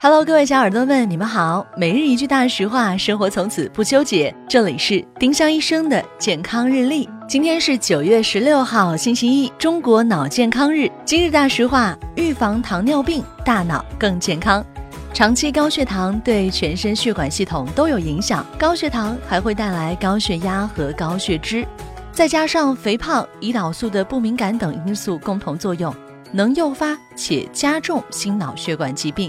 Hello，各位小耳朵们，你们好。每日一句大实话，生活从此不纠结。这里是丁香医生的健康日历。今天是九月十六号，星期一，中国脑健康日。今日大实话：预防糖尿病，大脑更健康。长期高血糖对全身血管系统都有影响，高血糖还会带来高血压和高血脂，再加上肥胖、胰岛素的不敏感等因素共同作用，能诱发且加重心脑血管疾病。